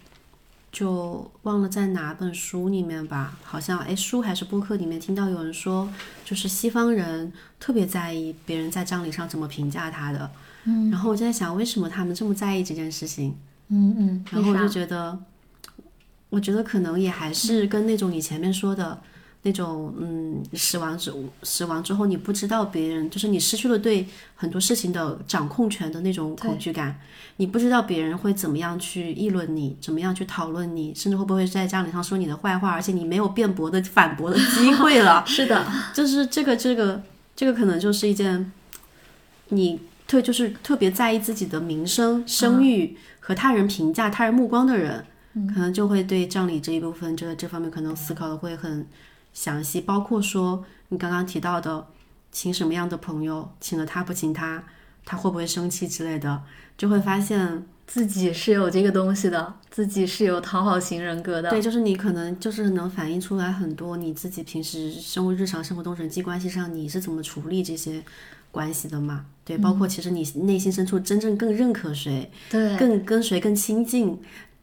就忘了在哪本书里面吧，好像哎书还是播客里面听到有人说，就是西方人特别在意别人在葬礼上怎么评价他的，嗯，然后我就在想为什么他们这么在意这件事情，嗯嗯，然后我就觉得，我觉得可能也还是跟那种你前面说的。那种嗯，死亡之死亡之后，你不知道别人，就是你失去了对很多事情的掌控权的那种恐惧感。你不知道别人会怎么样去议论你，怎么样去讨论你，甚至会不会在家里上说你的坏话，而且你没有辩驳的反驳的机会了。<laughs> 是的，就是这个这个这个可能就是一件你特就是特别在意自己的名声、声誉和他人评价、他人目光的人，可能就会对葬礼这一部分这这方面可能思考的会很。详细包括说你刚刚提到的，请什么样的朋友，请了他不请他，他会不会生气之类的，就会发现。自己是有这个东西的，自己是有讨好型人格的。对，就是你可能就是能反映出来很多你自己平时生活日常生活中人际关系上你是怎么处理这些关系的嘛？对，包括其实你内心深处真正更认可谁，对，更跟谁更亲近，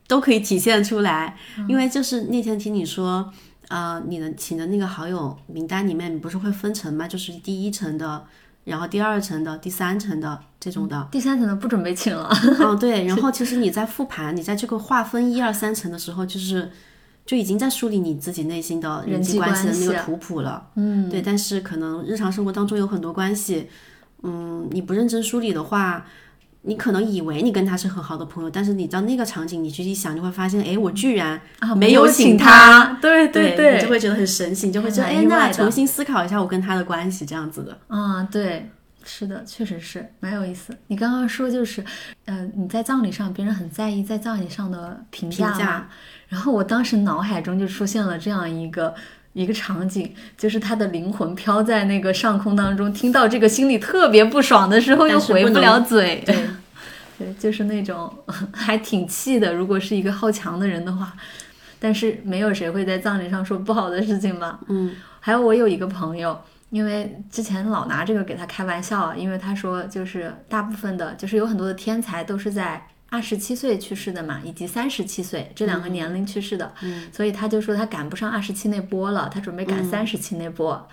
都可以体现出来。因为就是那天听你说，啊，你的请的那个好友名单里面，你不是会分层吗？就是第一层的。然后第二层的、第三层的这种的，第三层的不准备请了。<laughs> 哦，对。然后其实你在复盘，你在这个划分一二三层的时候，就是就已经在梳理你自己内心的人际关系的那个图谱了。嗯，对。但是可能日常生活当中有很多关系，嗯，你不认真梳理的话。你可能以为你跟他是很好的朋友，但是你到那个场景，你去一想，你会发现，哎，我居然没有请他，对对对，你就会觉得很神奇，就会觉得，哎，那重新思考一下我跟他的关系，这样子的。啊，对，是的，确实是蛮有意思。你刚刚说就是，呃，你在葬礼上，别人很在意在葬礼上的评价，然后我当时脑海中就出现了这样一个。一个场景，就是他的灵魂飘在那个上空当中，听到这个心里特别不爽的时候，又回不了嘴。对，对，就是那种 <laughs> 还挺气的。如果是一个好强的人的话，但是没有谁会在葬礼上说不好的事情吧？嗯。还有我有一个朋友，因为之前老拿这个给他开玩笑，因为他说就是大部分的，就是有很多的天才都是在。二十七岁去世的嘛，以及三十七岁这两个年龄去世的，所以他就说他赶不上二十七那波了，他准备赶三十七那波。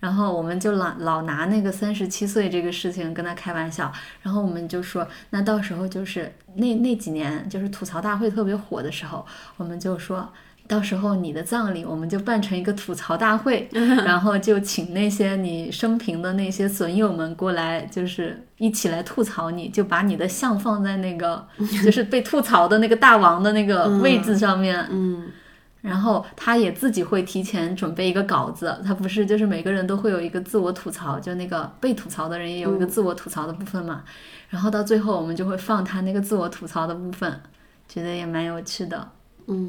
然后我们就老老拿那个三十七岁这个事情跟他开玩笑，然后我们就说，那到时候就是那那几年就是吐槽大会特别火的时候，我们就说。到时候你的葬礼，我们就办成一个吐槽大会，<laughs> 然后就请那些你生平的那些损友们过来，就是一起来吐槽你，就把你的像放在那个 <laughs> 就是被吐槽的那个大王的那个位置上面，嗯，然后他也自己会提前准备一个稿子，他不是就是每个人都会有一个自我吐槽，就那个被吐槽的人也有一个自我吐槽的部分嘛，然后到最后我们就会放他那个自我吐槽的部分，觉得也蛮有趣的，嗯。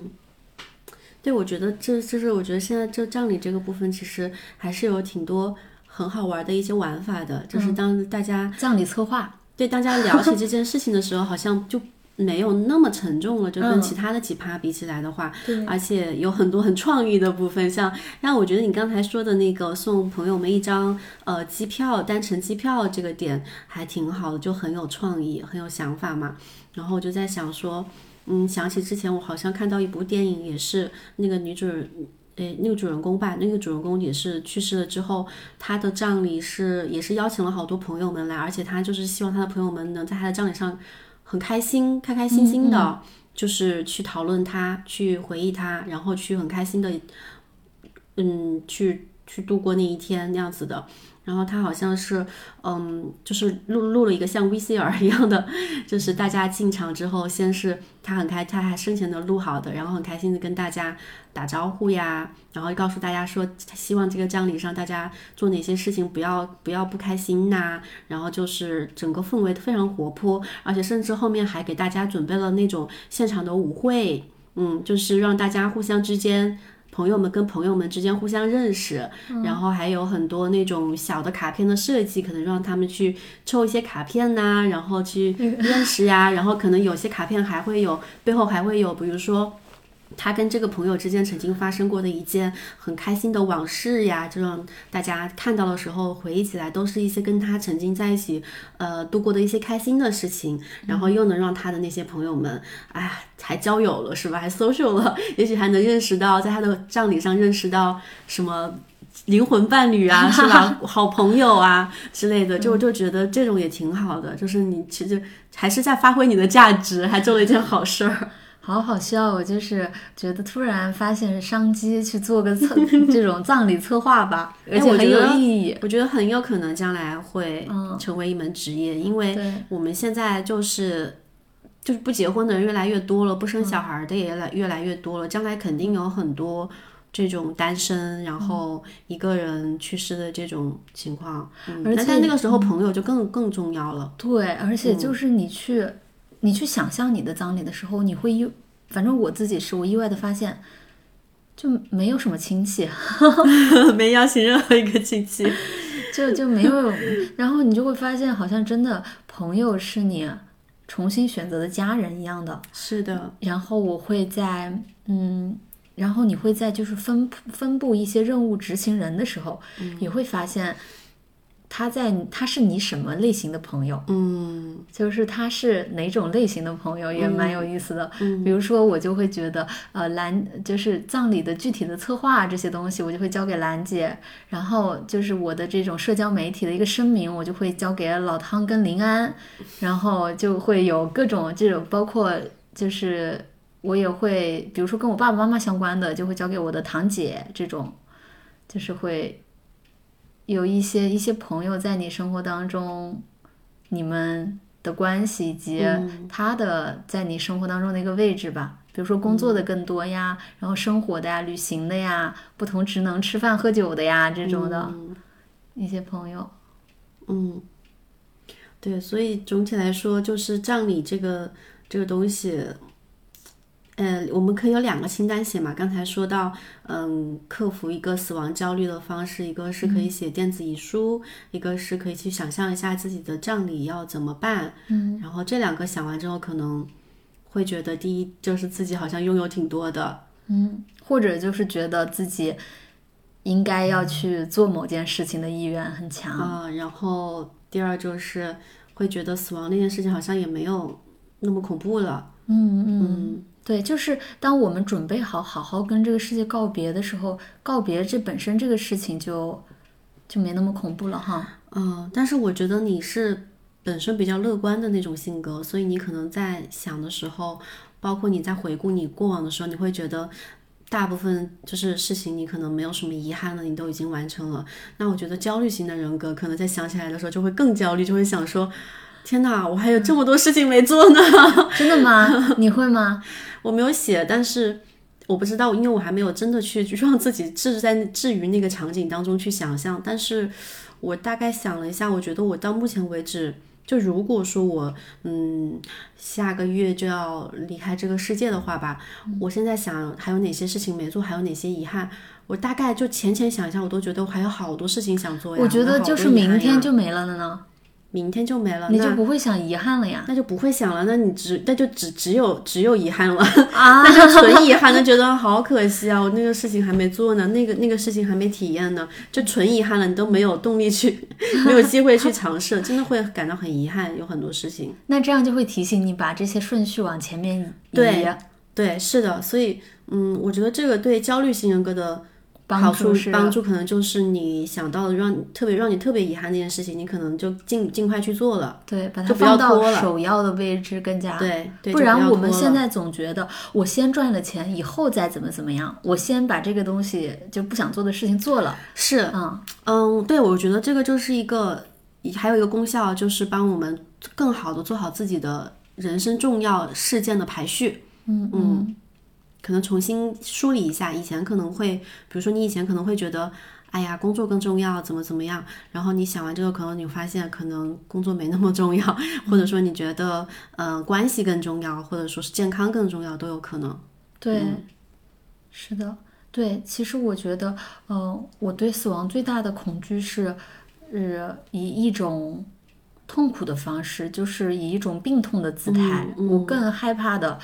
对，我觉得这就是我觉得现在这葬礼这个部分，其实还是有挺多很好玩的一些玩法的。就是当大家 <laughs> 葬礼策划，对大家聊起这件事情的时候，好像就没有那么沉重了。就跟其他的奇葩比起来的话，而且有很多很创意的部分，像让我觉得你刚才说的那个送朋友们一张呃机票单程机票这个点还挺好的，就很有创意，很有想法嘛。然后我就在想说。嗯，想起之前我好像看到一部电影，也是那个女主人，诶，那个主人公吧，那个主人公也是去世了之后，她的葬礼是也是邀请了好多朋友们来，而且她就是希望她的朋友们能在她的葬礼上很开心，开开心心的，就是去讨论她，去回忆她，然后去很开心的，嗯，去去度过那一天那样子的。然后他好像是，嗯，就是录录了一个像 VCR <laughs> 一样的，就是大家进场之后，先是他很开，他还生前的录好的，然后很开心的跟大家打招呼呀，然后告诉大家说，希望这个葬礼上大家做哪些事情不要不要不开心呐，然后就是整个氛围非常活泼，而且甚至后面还给大家准备了那种现场的舞会，嗯，就是让大家互相之间。朋友们跟朋友们之间互相认识，然后还有很多那种小的卡片的设计，可能让他们去抽一些卡片呐，然后去 <laughs> 认识呀，然后可能有些卡片还会有背后还会有，比如说。他跟这个朋友之间曾经发生过的一件很开心的往事呀，这种大家看到的时候回忆起来，都是一些跟他曾经在一起呃度过的一些开心的事情，然后又能让他的那些朋友们，哎，还交友了是吧？还 social 了，也许还能认识到，在他的葬礼上认识到什么灵魂伴侣啊，<laughs> 是吧？好朋友啊之类的，就就觉得这种也挺好的，就是你其实还是在发挥你的价值，还做了一件好事儿。好好笑，我就是觉得突然发现商机去做个策这种葬礼策划吧，<laughs> 而且很有意义。我觉得很有可能将来会成为一门职业，因为我们现在就是就是不结婚的人越来越多了，不生小孩的也来越来越多了，将来肯定有很多这种单身然后一个人去世的这种情况。而且那个时候朋友就更更重要了。对，而且就是你去。你去想象你的葬礼的时候，你会意，反正我自己是我意外的发现，就没有什么亲戚，<laughs> 没邀请任何一个亲戚。就就没有，然后你就会发现，好像真的朋友是你重新选择的家人一样的。是的，然后我会在嗯，然后你会在就是分分布一些任务执行人的时候，也会发现他在他是你什么类型的朋友，嗯就是他是哪种类型的朋友，也蛮有意思的。嗯比如说，我就会觉得，呃，兰就是葬礼的具体的策划这些东西，我就会交给兰姐。然后就是我的这种社交媒体的一个声明，我就会交给老汤跟林安。然后就会有各种这种，包括就是我也会，比如说跟我爸爸妈妈相关的，就会交给我的堂姐这种，就是会有一些一些朋友在你生活当中，你们的关系以及他的在你生活当中的一个位置吧。比如说工作的更多呀，然后生活的呀、旅行的呀、不同职能吃饭喝酒的呀这种的一些朋友。嗯，对，所以总体来说，就是葬礼这个这个东西，呃，我们可以有两个清单写嘛。刚才说到，嗯，克服一个死亡焦虑的方式，一个是可以写电子遗书，一个是可以去想象一下自己的葬礼要怎么办。嗯，然后这两个想完之后，可能会觉得，第一就是自己好像拥有挺多的，嗯，或者就是觉得自己应该要去做某件事情的意愿很强。啊、然后第二就是会觉得死亡那件事情好像也没有那么恐怖了。嗯嗯，对，就是当我们准备好好好跟这个世界告别的时候，告别这本身这个事情就就没那么恐怖了哈。嗯，但是我觉得你是本身比较乐观的那种性格，所以你可能在想的时候，包括你在回顾你过往的时候，你会觉得大部分就是事情你可能没有什么遗憾了，你都已经完成了。那我觉得焦虑型的人格可能在想起来的时候就会更焦虑，就会想说。天哪，我还有这么多事情没做呢！<laughs> 真的吗？你会吗？<laughs> 我没有写，但是我不知道，因为我还没有真的去让自己置在置于那个场景当中去想象。但是我大概想了一下，我觉得我到目前为止，就如果说我嗯下个月就要离开这个世界的话吧，我现在想还有哪些事情没做，还有哪些遗憾，我大概就浅浅想一下，我都觉得我还有好多事情想做呀。我觉得就是明天就没了的呢，明天就没了，你就不会想遗憾了呀。那就不会想了，那你只那就只只有只有遗憾了。啊，<laughs> 那就纯遗憾，就觉得好可惜啊！我那个事情还没做呢，那个那个事情还没体验呢，就纯遗憾了，你都没有动力去，<laughs> 没有机会去尝试，<laughs> 真的会感到很遗憾，有很多事情。那这样就会提醒你把这些顺序往前面移。对对，是的，所以嗯，我觉得这个对焦虑型人格的好处是帮助，可能就是你想到的让特别让你特别遗憾那件事情，你可能就尽尽快去做了。对，把它放到首要的位置更加。对对，不然我们现在总觉得，我先赚了钱，以后再怎么怎么样，我先把这个东西就不想做的事情做了。是嗯，嗯，对，我觉得这个就是一个，还有一个功效，就是帮我们更好的做好自己的人生重要事件的排序。嗯嗯，可能重新梳理一下，以前可能会，比如说你以前可能会觉得，哎呀，工作更重要，怎么怎么样，然后你想完这个，可能你发现可能工作没那么重要，或者说你觉得，呃、关系更重要，或者说是健康更重要，都有可能。对，是的，对。其实我觉得，嗯、我对死亡最大的恐惧是，呃，以一种痛苦的方式，就是以一种病痛的姿态。嗯我更害怕的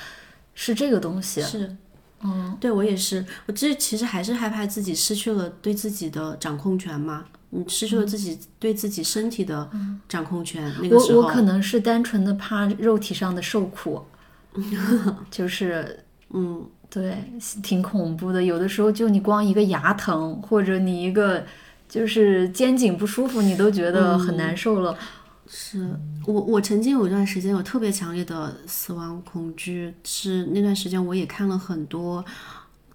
是这个东西。是，嗯，对我也是，我这其实还是害怕自己失去了对自己的掌控权嘛，你失去了自己对自己身体的掌控权。我我可能是单纯的怕肉体上的受苦，<laughs> 就是嗯，对，挺恐怖的。有的时候就你光一个牙疼，或者你一个就是肩颈不舒服，你都觉得很难受了。是我我曾经有一段时间有特别强烈的死亡恐惧，是那段时间我也看了很多。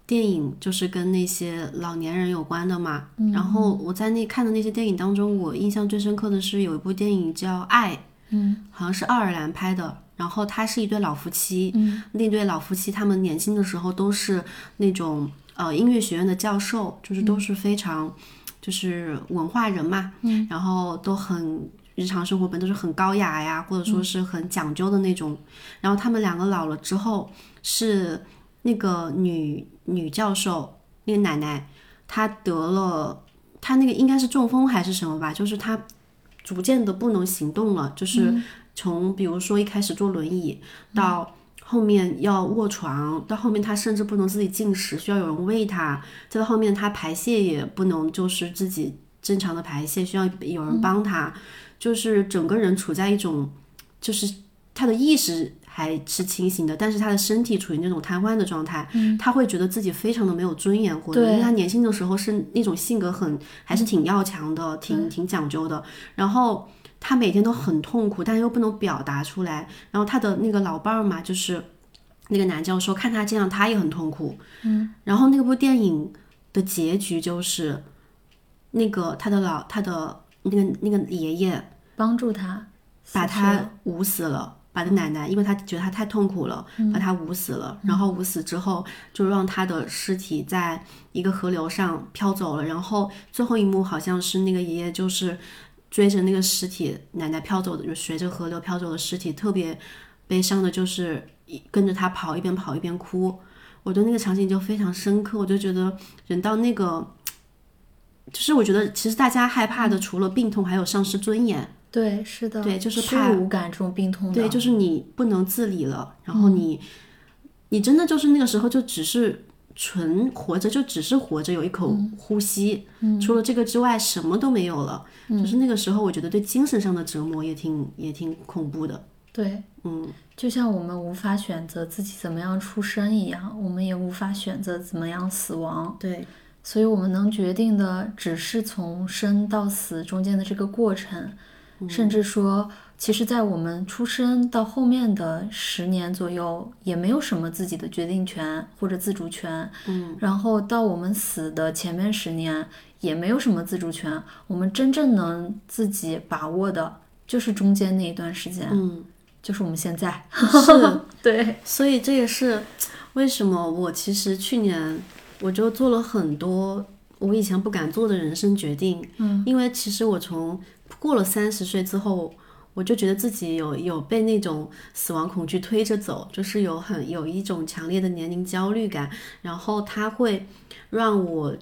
电影就是跟那些老年人有关的嘛，然后我在那看的那些电影当中，我印象最深刻的是有一部电影叫《爱》，嗯，好像是爱尔兰拍的，然后他是一对老夫妻，嗯，那对老夫妻他们年轻的时候都是那种呃音乐学院的教授，就是都是非常就是文化人嘛，嗯，然后都很日常生活本都是很高雅呀，或者说是很讲究的那种，然后他们两个老了之后是那个女女教授那个奶奶，她得了。她那个应该是中风还是什么吧，就是她逐渐的不能行动了，就是从比如说一开始坐轮椅到。后面要卧床，到后面他甚至不能自己进食，需要有人喂他；再到后面他排泄也不能就是自己正常的排泄，需要有人帮他，就是整个人处在一种，就是他的意识还是清醒的，但是他的身体处于那种瘫痪的状态，他会觉得自己非常的没有尊严，或者因为他年轻的时候是那种性格很还是挺要强的，挺挺讲究的，然后。他每天都很痛苦，但又不能表达出来。然后他的那个老伴儿嘛，就是那个男教授，看他这样，他也很痛苦。嗯。然后那部电影的结局就是，那个他的老他的那个那个爷爷帮助他，把他捂死了，把他奶奶，因为他觉得他太痛苦了，把他捂死了。然后捂死之后，就让他的尸体在一个河流上飘走了。然后最后一幕好像是那个爷爷就是。追着那个尸体，奶奶飘走的，就随着河流飘走的尸体，特别悲伤的，就是跟着他跑，一边跑一边哭。我对那个场景就非常深刻，我就觉得人到那个，就是我觉得其实大家害怕的除了病痛，还有丧失尊严。对，是的，对，就是怕无感这种病痛。对，就是你不能自理了，然后你，你真的就是那个时候就只是。纯活着就只是活着，有一口呼吸，除了这个之外什么都没有了。就是那个时候，我觉得对精神上的折磨也挺也挺恐怖的。对，嗯，就像我们无法选择自己怎么样出生一样，我们也无法选择怎么样死亡。对，所以我们能决定的只是从生到死中间的这个过程，甚至说。其实，在我们出生到后面的十年左右，也没有什么自己的决定权或者自主权。嗯，然后到我们死的前面十年，也没有什么自主权。我们真正能自己把握的，就是中间那一段时间。嗯，就是我们现在。是，<laughs> 对。所以这也是为什么我其实去年我就做了很多我以前不敢做的人生决定。嗯，因为其实我从过了三十岁之后。我就觉得自己有有被那种死亡恐惧推着走，就是有很有一种强烈的年龄焦虑感，然后它会让我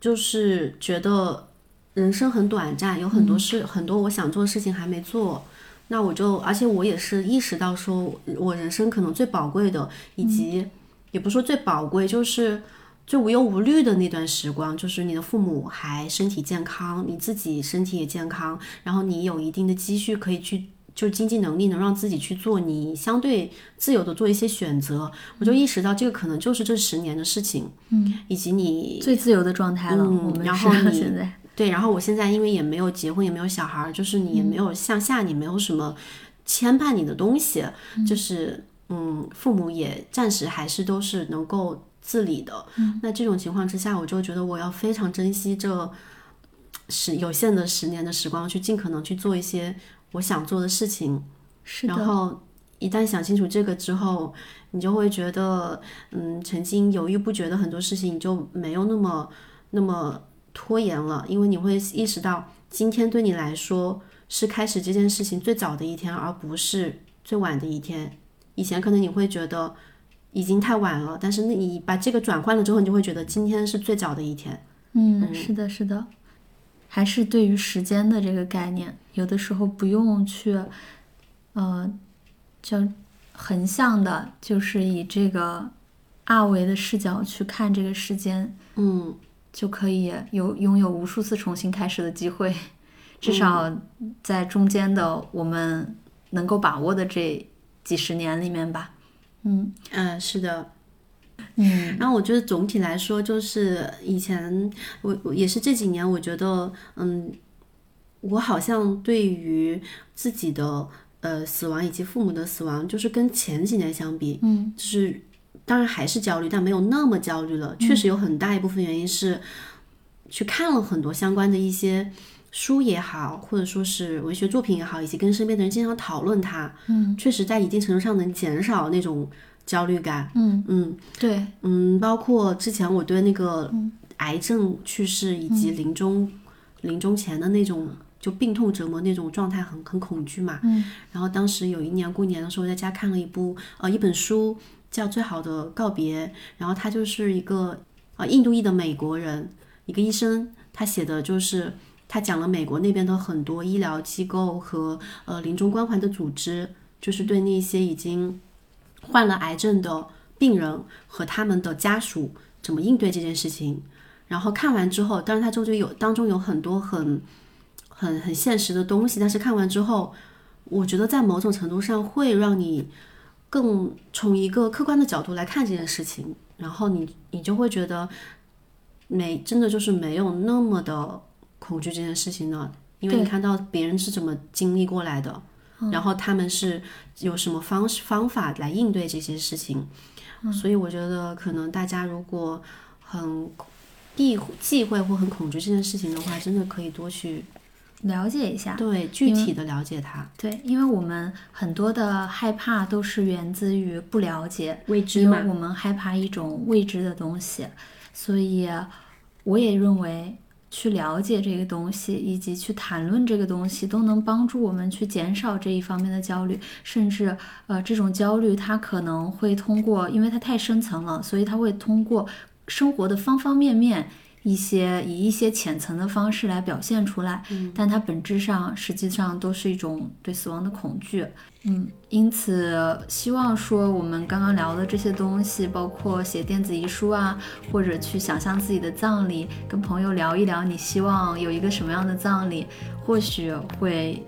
就是觉得人生很短暂，有很多事很多我想做的事情还没做，那我就而且我也是意识到说，我人生可能最宝贵的，以及也不说最宝贵，就是。就无忧无虑的那段时光，就是你的父母还身体健康，你自己身体也健康，然后你有一定的积蓄可以去，就经济能力能让自己去做你相对自由的做一些选择。我就意识到这个可能就是这十年的事情，嗯，以及你最自由的状态了。嗯，然后你现在对，然后我现在因为也没有结婚，也没有小孩，就是你也没有向下，你没有什么牵绊你的东西，就是嗯，父母也暂时还是都是能够。自理的，那这种情况之下，我就觉得我要非常珍惜这十有限的十年的时光，去尽可能去做一些我想做的事情。是的。然后一旦想清楚这个之后，你就会觉得，嗯，曾经犹豫不决的很多事情，你就没有那么那么拖延了，因为你会意识到，今天对你来说是开始这件事情最早的一天，而不是最晚的一天。以前可能你会觉得。已经太晚了，但是那你把这个转换了之后，你就会觉得今天是最早的一天。嗯，是的，是的，还是对于时间的这个概念，有的时候不用去，呃，叫横向的，就是以这个二维的视角去看这个时间，嗯，就可以有拥有无数次重新开始的机会，<laughs> 至少在中间的我们能够把握的这几十年里面吧。嗯嗯，是的，嗯，然后我觉得总体来说，就是以前我我也是这几年，我觉得，嗯，我好像对于自己的呃死亡以及父母的死亡，就是跟前几年相比，嗯，就是当然还是焦虑，但没有那么焦虑了。确实有很大一部分原因是去看了很多相关的一些。书也好，或者说是文学作品也好，以及跟身边的人经常讨论它，嗯，确实在一定程度上能减少那种焦虑感，嗯。嗯，对，嗯，包括之前我对那个癌症去世以及临终临终前的那种就病痛折磨那种状态很很恐惧嘛，嗯，然后当时有一年过年的时候，在家看了一部呃一本书叫《最好的告别》，然后他就是一个呃印度裔的美国人，一个医生。他写的就是他讲了美国那边的很多医疗机构和呃临终关怀的组织，就是对那些已经患了癌症的病人和他们的家属怎么应对这件事情。然后看完之后，当然它中间有当中有很多很很很现实的东西，但是看完之后，我觉得在某种程度上会让你更从一个客观的角度来看这件事情，然后你你就会觉得没真的就是没有那么的恐惧这件事情呢，因为你看到别人是怎么经历过来的，然后他们是有什么方式方法来应对这些事情，所以我觉得可能大家如果很避忌讳或很恐惧这件事情的话，真的可以多去了解一下，对具体的了解它。对，因为我们很多的害怕都是源自于不了解，未知因为我们害怕一种未知的东西，所以我也认为去了解这个东西，以及去谈论这个东西，都能帮助我们去减少这一方面的焦虑，甚至呃，这种焦虑它可能会通过，因为它太深层了，所以它会通过。生活的方方面面，一些以一些浅层的方式来表现出来，但它本质上实际上都是一种对死亡的恐惧。嗯，因此希望说我们刚刚聊的这些东西，包括写电子遗书啊，或者去想象自己的葬礼，跟朋友聊一聊你希望有一个什么样的葬礼，或许会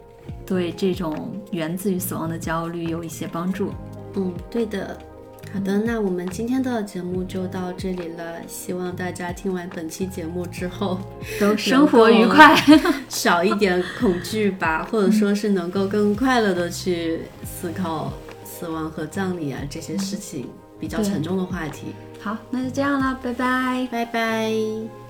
对这种源自于死亡的焦虑有一些帮助。嗯，对的。好的，那我们今天的节目就到这里了。希望大家听完本期节目之后都生活愉快，<laughs> 少一点恐惧吧，<laughs> 或者说是能够更快乐的去思考死亡和葬礼啊这些事情比较沉重的话题。好，那就这样了，拜拜，拜拜。